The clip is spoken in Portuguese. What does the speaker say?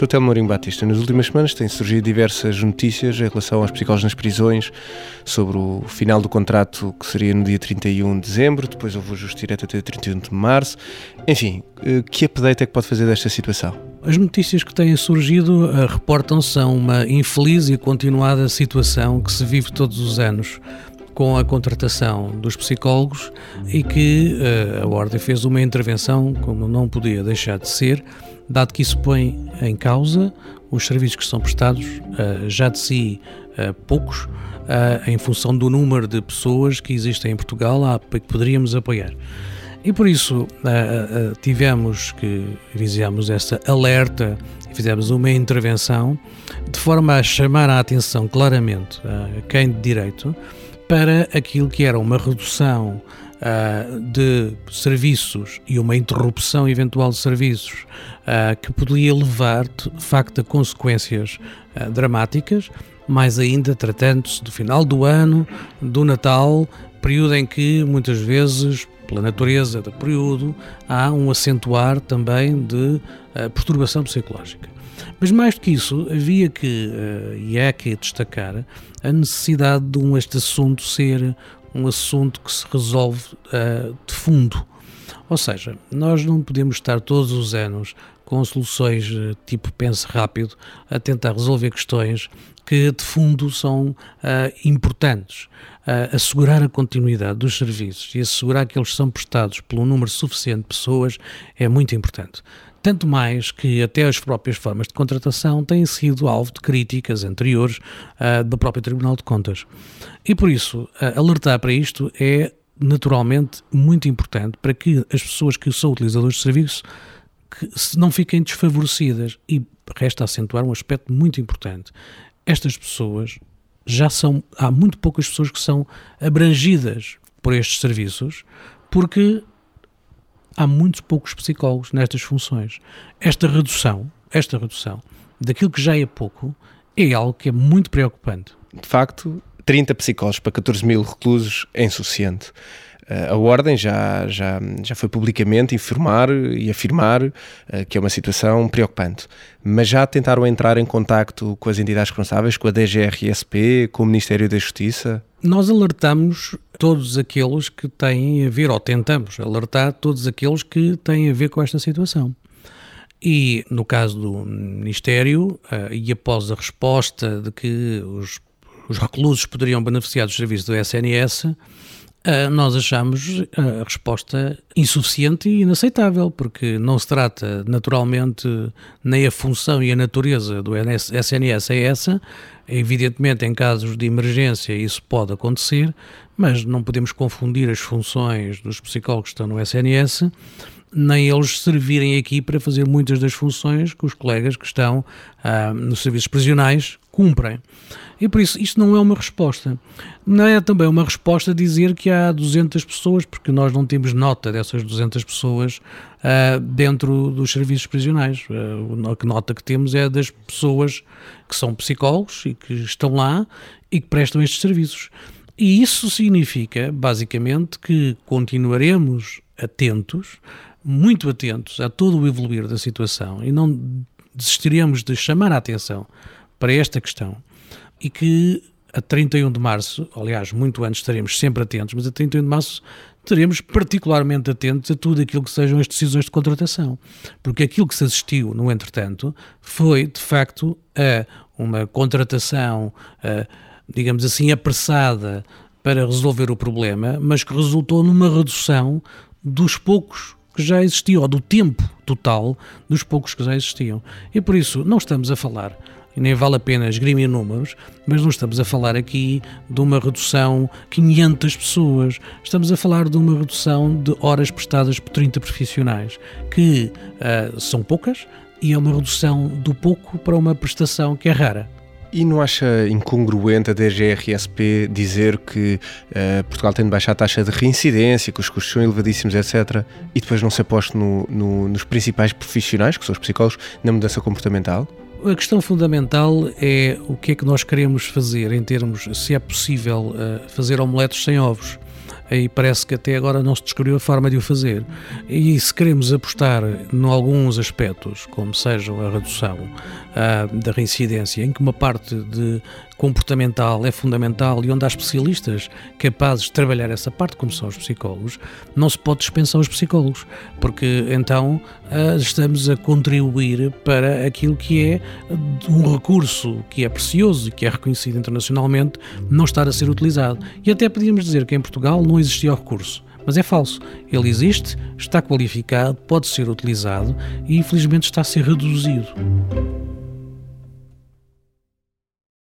Professor Telmo Mourinho Batista, nas últimas semanas têm surgido diversas notícias em relação aos psicólogos nas prisões, sobre o final do contrato que seria no dia 31 de dezembro, depois houve o ajuste direto até 31 de março. Enfim, eh, que update é que pode fazer desta situação? As notícias que têm surgido uh, reportam são uma infeliz e continuada situação que se vive todos os anos com a contratação dos psicólogos e que uh, a Ordem fez uma intervenção como não podia deixar de ser, dado que isso põe em causa os serviços que são prestados, uh, já de si uh, poucos, em função do número de pessoas que existem em Portugal que poderíamos apoiar. E por isso tivemos que fizemos essa alerta e fizemos uma intervenção de forma a chamar a atenção claramente a quem de direito para aquilo que era uma redução uh, de serviços e uma interrupção eventual de serviços uh, que poderia levar, de facto, a consequências uh, dramáticas, mais ainda tratando-se do final do ano, do Natal, período em que muitas vezes, pela natureza do período, há um acentuar também de perturbação psicológica. Mas mais do que isso, havia que, uh, e é que destacar, a necessidade de um, este assunto ser um assunto que se resolve uh, de fundo. Ou seja, nós não podemos estar todos os anos com soluções uh, tipo pense rápido a tentar resolver questões que de fundo são importantes. assegurar a continuidade dos serviços e assegurar que eles são prestados por um número suficiente de pessoas é muito importante. Tanto mais que até as próprias formas de contratação têm sido alvo de críticas anteriores uh, do próprio Tribunal de Contas. E por isso, uh, alertar para isto é naturalmente muito importante para que as pessoas que são utilizadores de serviço que não fiquem desfavorecidas. E resta acentuar um aspecto muito importante. Estas pessoas já são, há muito poucas pessoas que são abrangidas por estes serviços, porque há muitos poucos psicólogos nestas funções. Esta redução, esta redução daquilo que já é pouco, é algo que é muito preocupante. De facto, 30 psicólogos para 14 mil reclusos é insuficiente. Eh, a Ordem já, já, já foi publicamente informar e afirmar uh, que é uma situação preocupante, mas já tentaram entrar em contacto com as entidades responsáveis, com a DGRSP, com o Ministério da Justiça? Nós alertamos todos aqueles que têm a ver, ou tentamos alertar todos aqueles que têm a ver com esta situação. E no caso do Ministério, uh, e após a resposta de que os, os reclusos poderiam beneficiar dos serviços do SNS, uh, nós achamos a resposta insuficiente e inaceitável, porque não se trata, naturalmente, nem a função e a natureza do SNS é essa. Evidentemente, em casos de emergência, isso pode acontecer, mas não podemos confundir as funções dos psicólogos que estão no SNS, nem eles servirem aqui para fazer muitas das funções que os colegas que estão ah, nos serviços prisionais cumprem. E por isso, isto não é uma resposta. Não é também uma resposta dizer que há 200 pessoas, porque nós não temos nota dessas 200 pessoas uh, dentro dos serviços prisionais. Uh, a nota que temos é das pessoas que são psicólogos e que estão lá e que prestam estes serviços. E isso significa, basicamente, que continuaremos atentos, muito atentos a todo o evoluir da situação e não desistiremos de chamar a atenção para esta questão e que a 31 de março, aliás, muito antes estaremos sempre atentos, mas a 31 de março estaremos particularmente atentos a tudo aquilo que sejam as decisões de contratação. Porque aquilo que se assistiu, no entretanto, foi, de facto, a uma contratação. A, digamos assim, apressada para resolver o problema, mas que resultou numa redução dos poucos que já existiam, ou do tempo total dos poucos que já existiam. E por isso não estamos a falar, e nem vale a pena esgrimir números, mas não estamos a falar aqui de uma redução 500 pessoas, estamos a falar de uma redução de horas prestadas por 30 profissionais, que uh, são poucas, e é uma redução do pouco para uma prestação que é rara. E não acha incongruente a DGRSP dizer que uh, Portugal tem de baixar a taxa de reincidência, que os custos são elevadíssimos, etc., e depois não se aposte no, no, nos principais profissionais, que são os psicólogos, na mudança comportamental? A questão fundamental é o que é que nós queremos fazer em termos, se é possível, uh, fazer omeletes sem ovos. Aí parece que até agora não se descobriu a forma de o fazer. E se queremos apostar em alguns aspectos, como seja a redução uh, da reincidência, em que uma parte de comportamental é fundamental e onde há especialistas capazes de trabalhar essa parte, como são os psicólogos, não se pode dispensar os psicólogos, porque então uh, estamos a contribuir para aquilo que é um recurso que é precioso e que é reconhecido internacionalmente não estar a ser utilizado. E até podíamos dizer que em Portugal não existia o recurso. Mas é falso. Ele existe, está qualificado, pode ser utilizado e infelizmente está a ser reduzido.